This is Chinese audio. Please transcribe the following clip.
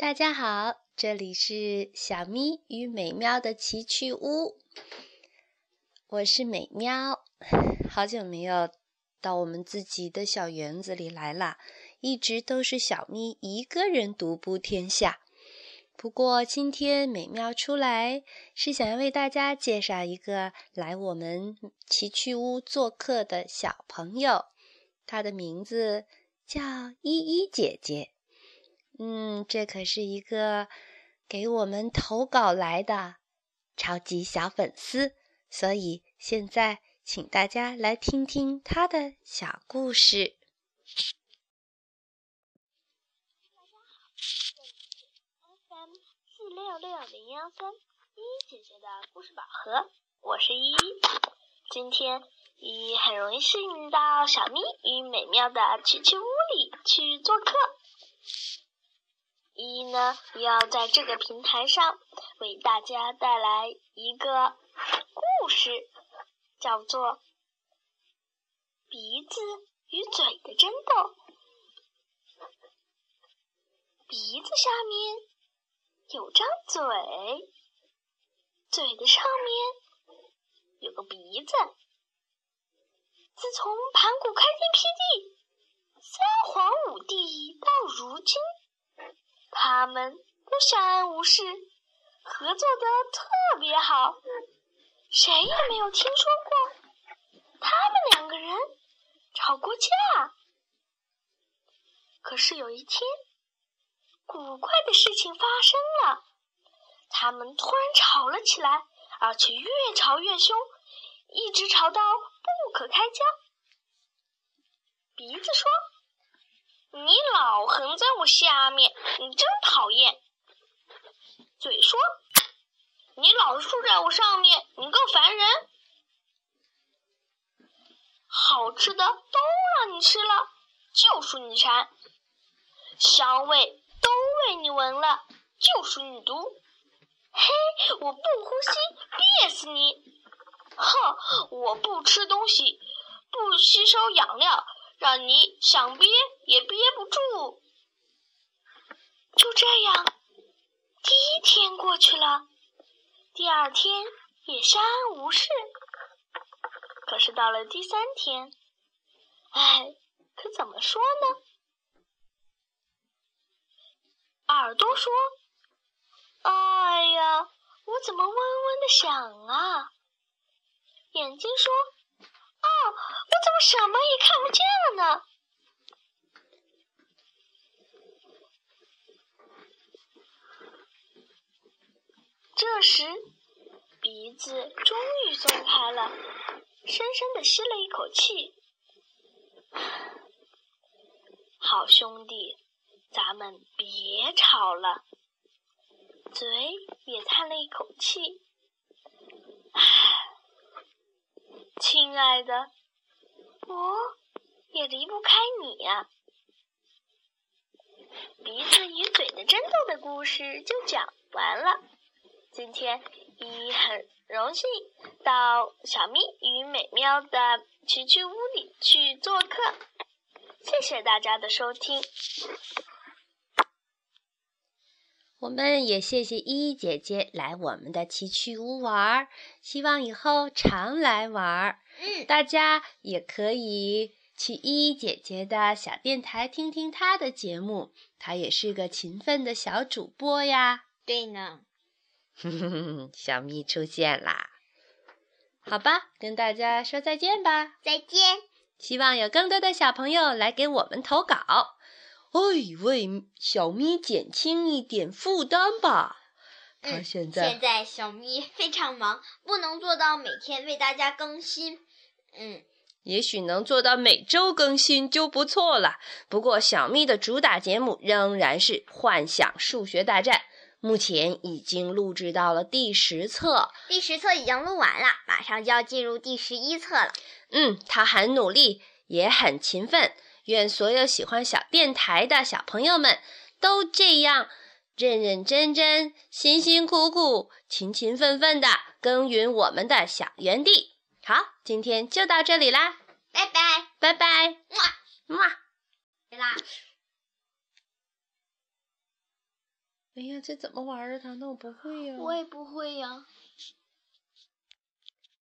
大家好，这里是小咪与美妙的奇趣屋，我是美妙。好久没有到我们自己的小园子里来啦，一直都是小咪一个人独步天下。不过今天美妙出来，是想要为大家介绍一个来我们奇趣屋做客的小朋友，他的名字叫依依姐姐。嗯，这可是一个给我们投稿来的超级小粉丝，所以现在请大家来听听他的小故事。六六零幺三依依姐姐的故事宝盒，我是依依。今天依依很荣幸到小咪与美妙的奇趣屋里去做客。依依呢，要在这个平台上为大家带来一个故事，叫做《鼻子与嘴的争斗》。鼻子下面。有张嘴，嘴的上面有个鼻子。自从盘古开天辟地、三皇五帝到如今，他们都相安无事，合作的特别好，谁也没有听说过他们两个人吵过架。可是有一天。古怪的事情发生了，他们突然吵了起来，而且越吵越凶，一直吵到不可开交。鼻子说：“在我下面，你真讨厌。”嘴说：“你老是竖在我上面，你更烦人。好吃的都让你吃了，就属你馋，香味。”都为你闻了，就属你毒。嘿，我不呼吸，憋死你！哼，我不吃东西，不吸收养料，让你想憋也憋不住。就这样，第一天过去了，第二天也相安无事。可是到了第三天，哎，可怎么说呢？耳朵说：“哎呀，我怎么嗡嗡的响啊？”眼睛说：“哦，我怎么什么也看不见了呢？”这时，鼻子终于松开了，深深的吸了一口气。好兄弟。咱们别吵了，嘴也叹了一口气。唉，亲爱的，我也离不开你呀。鼻子与嘴的争斗的故事就讲完了。今天依依很荣幸到小咪与美妙的奇趣屋里去做客，谢谢大家的收听。我们也谢谢依依姐姐来我们的奇趣屋玩儿，希望以后常来玩儿。嗯，大家也可以去依依姐姐的小电台听听她的节目，她也是个勤奋的小主播呀。对呢，小咪出现啦，好吧，跟大家说再见吧。再见，希望有更多的小朋友来给我们投稿。哎，为小咪减轻一点负担吧。他现在现在小咪非常忙，不能做到每天为大家更新。嗯，也许能做到每周更新就不错了。不过小咪的主打节目仍然是《幻想数学大战》，目前已经录制到了第十册。第十册已经录完了，马上就要进入第十一册了。嗯，他很努力，也很勤奋。愿所有喜欢小电台的小朋友们都这样认认真真、辛辛苦苦、勤勤奋奋的耕耘我们的小园地。好，今天就到这里啦，拜拜，拜拜，么么，对啦。哎呀，这怎么玩啊？糖糖，我不会呀。我也不会呀。